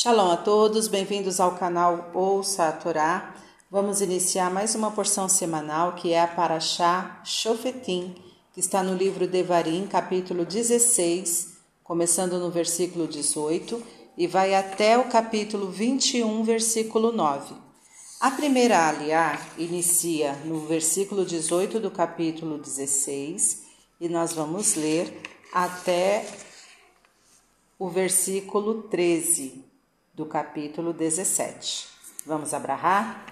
Shalom a todos, bem-vindos ao canal Ouça a Torá. Vamos iniciar mais uma porção semanal que é a Paraxá Shofetim, que está no livro Devarim, capítulo 16, começando no versículo 18 e vai até o capítulo 21, versículo 9. A primeira aliá inicia no versículo 18 do capítulo 16 e nós vamos ler até o versículo 13 do capítulo 17. Vamos abrahar?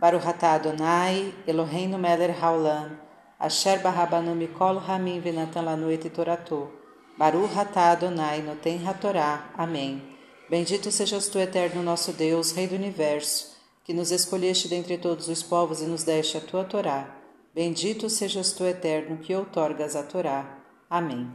Baruch atah Adonai, Eloheinu melech haolam, asher barabanu mikol hamim venatan lanu et torato. Baruch atah Adonai noten hatorá. Amém. Bendito sejas tu, eterno nosso Deus, Rei do Universo, que nos escolheste dentre todos os povos e nos deste a tua Torá. Bendito sejas tu, eterno, que outorgas a Torá. Amém.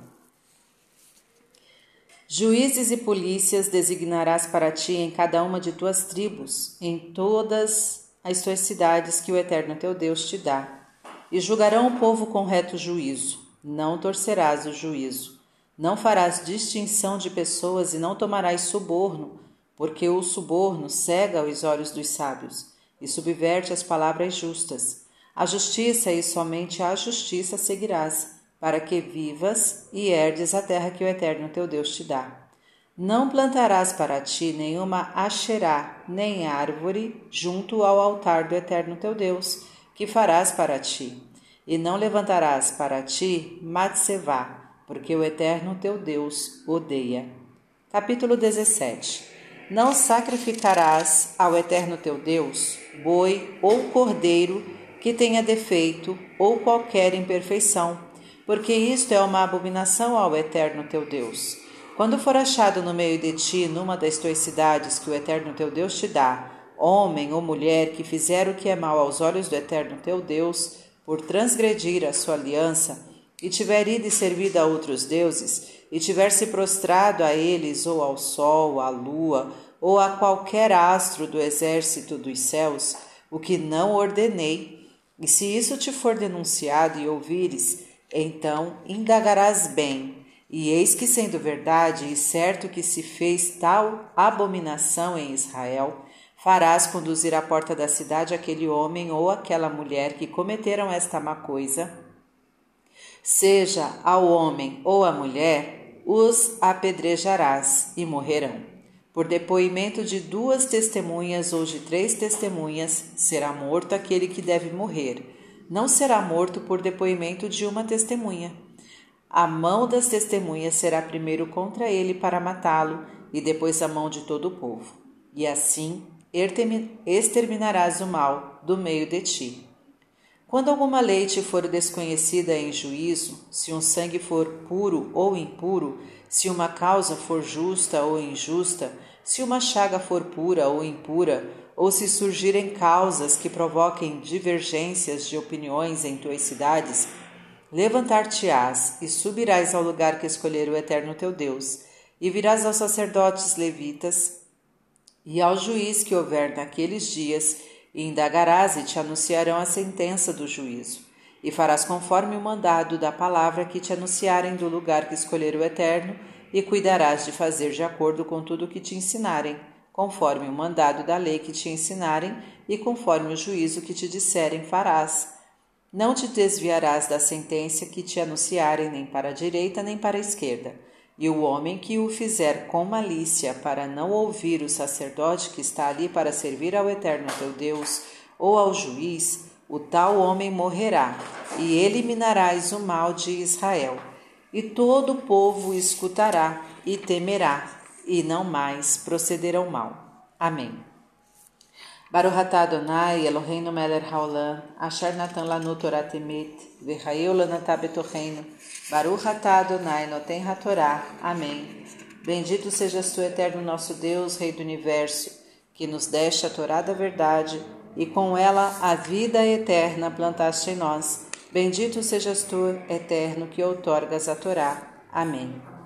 Juízes e polícias designarás para ti em cada uma de tuas tribos, em todas as tuas cidades que o Eterno teu Deus te dá. E julgarão o povo com reto juízo. Não torcerás o juízo. Não farás distinção de pessoas e não tomarás suborno, porque o suborno cega os olhos dos sábios e subverte as palavras justas. A justiça e somente a justiça seguirás para que vivas e herdes a terra que o Eterno teu Deus te dá. Não plantarás para ti nenhuma asherá, nem árvore, junto ao altar do Eterno teu Deus, que farás para ti. E não levantarás para ti matsevá, porque o Eterno teu Deus odeia. Capítulo 17 Não sacrificarás ao Eterno teu Deus boi ou cordeiro que tenha defeito ou qualquer imperfeição, porque isto é uma abominação ao Eterno teu Deus. Quando for achado no meio de ti, numa das tuas cidades que o Eterno teu Deus te dá, homem ou mulher que fizer o que é mal aos olhos do Eterno teu Deus, por transgredir a sua aliança, e tiver ido e servido a outros deuses, e tiver se prostrado a eles, ou ao sol, à lua, ou a qualquer astro do exército dos céus, o que não ordenei, e se isso te for denunciado e ouvires, então indagarás bem, e eis que, sendo verdade e certo que se fez tal abominação em Israel, farás conduzir à porta da cidade aquele homem ou aquela mulher que cometeram esta má coisa, seja ao homem ou à mulher, os apedrejarás e morrerão. Por depoimento de duas testemunhas ou de três testemunhas, será morto aquele que deve morrer não será morto por depoimento de uma testemunha. A mão das testemunhas será primeiro contra ele para matá-lo, e depois a mão de todo o povo. E assim exterminarás o mal do meio de ti. Quando alguma lei te for desconhecida em juízo, se um sangue for puro ou impuro, se uma causa for justa ou injusta, se uma chaga for pura ou impura, ou se surgirem causas que provoquem divergências de opiniões em tuas cidades, levantar-te-ás e subirás ao lugar que escolher o Eterno teu Deus, e virás aos sacerdotes levitas e ao juiz que houver naqueles dias, e indagarás e te anunciarão a sentença do juízo. E farás conforme o mandado da palavra que te anunciarem do lugar que escolher o Eterno, e cuidarás de fazer de acordo com tudo o que te ensinarem conforme o mandado da lei que te ensinarem e conforme o juízo que te disserem farás. Não te desviarás da sentença que te anunciarem nem para a direita nem para a esquerda. E o homem que o fizer com malícia para não ouvir o sacerdote que está ali para servir ao eterno teu Deus ou ao juiz, o tal homem morrerá, e eliminarás o mal de Israel. E todo o povo escutará e temerá e não mais procederão mal. Amém. Baruch atah Adonai Eloheinu melech haolam, asher natan lanu Torah temet, v'chayeu lanatah betocheinu, Baruch atah Adonai noten hatorá. Amém. Bendito sejas tu, eterno nosso Deus, Rei do Universo, que nos deste a Torá da verdade e com ela a vida eterna plantaste em nós. Bendito sejas tu, eterno, que outorgas a Torá. Amém.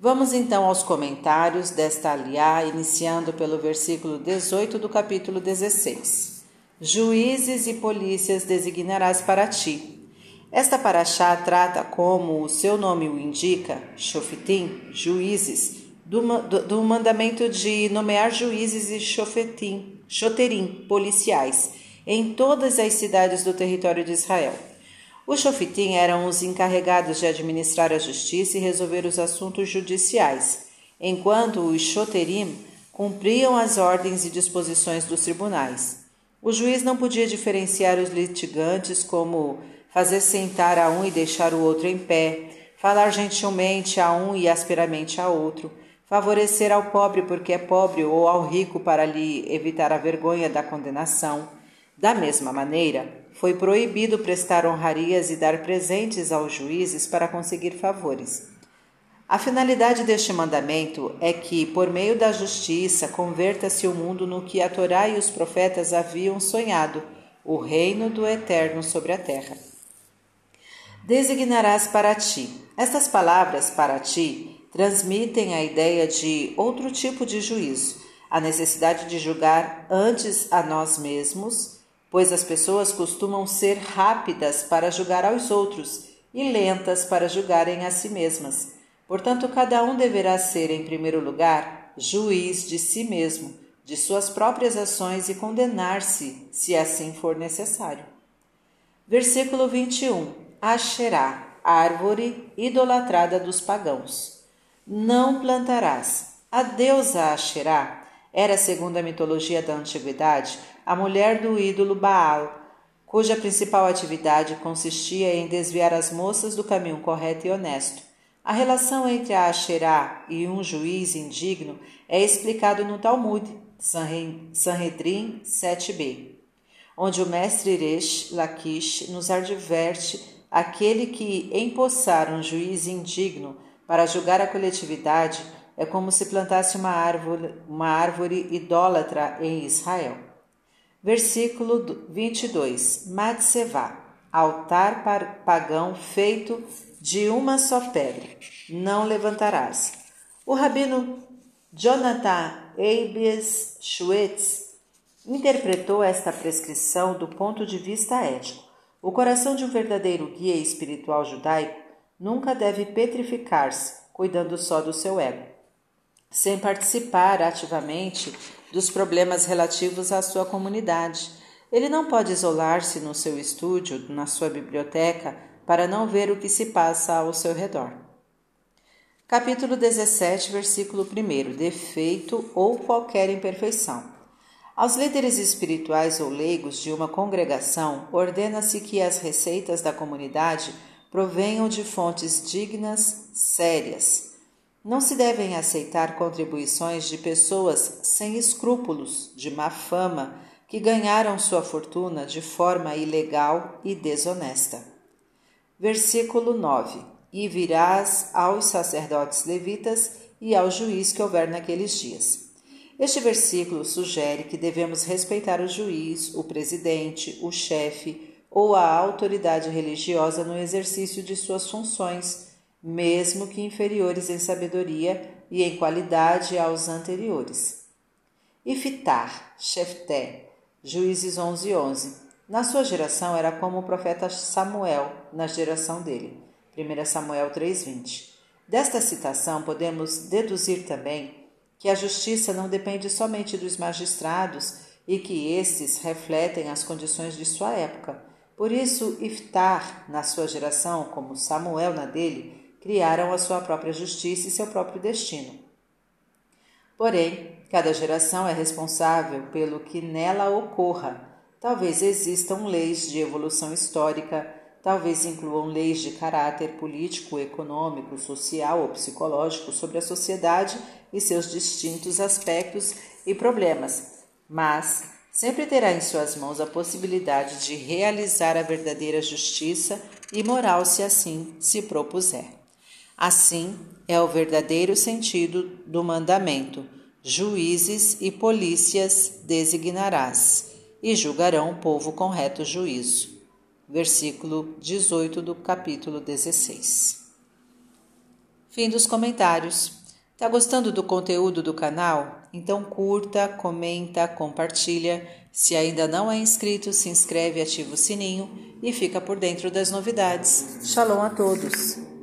Vamos então aos comentários desta aliá, iniciando pelo versículo 18 do capítulo 16. Juízes e polícias designarás para ti. Esta paraxá trata, como o seu nome o indica, Shofitim, juízes, do, do, do mandamento de nomear juízes e chofetim, choterim, policiais, em todas as cidades do território de Israel. Os chofitim eram os encarregados de administrar a justiça e resolver os assuntos judiciais, enquanto os choterim cumpriam as ordens e disposições dos tribunais. O juiz não podia diferenciar os litigantes como fazer sentar a um e deixar o outro em pé, falar gentilmente a um e asperamente a outro, favorecer ao pobre porque é pobre ou ao rico para lhe evitar a vergonha da condenação. Da mesma maneira, foi proibido prestar honrarias e dar presentes aos juízes para conseguir favores. A finalidade deste mandamento é que, por meio da justiça, converta-se o mundo no que a Torá e os profetas haviam sonhado, o reino do Eterno sobre a terra. Designarás para ti. Estas palavras, para ti, transmitem a ideia de outro tipo de juízo, a necessidade de julgar antes a nós mesmos pois as pessoas costumam ser rápidas para julgar aos outros e lentas para julgarem a si mesmas. Portanto, cada um deverá ser, em primeiro lugar, juiz de si mesmo, de suas próprias ações e condenar-se, se assim for necessário. Versículo 21. Asherá, árvore idolatrada dos pagãos. Não plantarás. A deusa Asherá era, segundo a mitologia da antiguidade, a mulher do ídolo Baal, cuja principal atividade consistia em desviar as moças do caminho correto e honesto. A relação entre a Asherá e um juiz indigno é explicado no Talmud, Sanhedrin 7b, onde o mestre Iresh Lakish nos adverte aquele que empossar um juiz indigno para julgar a coletividade é como se plantasse uma árvore, uma árvore idólatra em Israel. Versículo 22. Matsevá, altar pagão feito de uma só pedra. Não levantarás. O rabino Jonathan Eibies Schwetz interpretou esta prescrição do ponto de vista ético. O coração de um verdadeiro guia espiritual judaico nunca deve petrificar-se, cuidando só do seu ego, sem participar ativamente dos problemas relativos à sua comunidade. Ele não pode isolar-se no seu estúdio, na sua biblioteca, para não ver o que se passa ao seu redor. Capítulo 17, versículo 1: Defeito ou qualquer imperfeição. Aos líderes espirituais ou leigos de uma congregação, ordena-se que as receitas da comunidade provenham de fontes dignas, sérias, não se devem aceitar contribuições de pessoas sem escrúpulos, de má fama, que ganharam sua fortuna de forma ilegal e desonesta. Versículo 9: E virás aos sacerdotes levitas e ao juiz que houver naqueles dias. Este versículo sugere que devemos respeitar o juiz, o presidente, o chefe ou a autoridade religiosa no exercício de suas funções mesmo que inferiores em sabedoria e em qualidade aos anteriores. Ifitar, Shefté, Juízes 11, 11. Na sua geração era como o profeta Samuel na geração dele. 1 Samuel 3:20. Desta citação podemos deduzir também que a justiça não depende somente dos magistrados e que estes refletem as condições de sua época. Por isso, Iftar, na sua geração, como Samuel na dele, criaram a sua própria justiça e seu próprio destino. Porém, cada geração é responsável pelo que nela ocorra. Talvez existam leis de evolução histórica, talvez incluam leis de caráter político, econômico, social ou psicológico sobre a sociedade e seus distintos aspectos e problemas, mas sempre terá em suas mãos a possibilidade de realizar a verdadeira justiça e moral se assim se propuser. Assim é o verdadeiro sentido do mandamento: juízes e polícias designarás, e julgarão o povo com reto juízo. Versículo 18 do capítulo 16. Fim dos comentários. Tá gostando do conteúdo do canal? Então curta, comenta, compartilha. Se ainda não é inscrito, se inscreve, ativa o sininho e fica por dentro das novidades. Shalom a todos!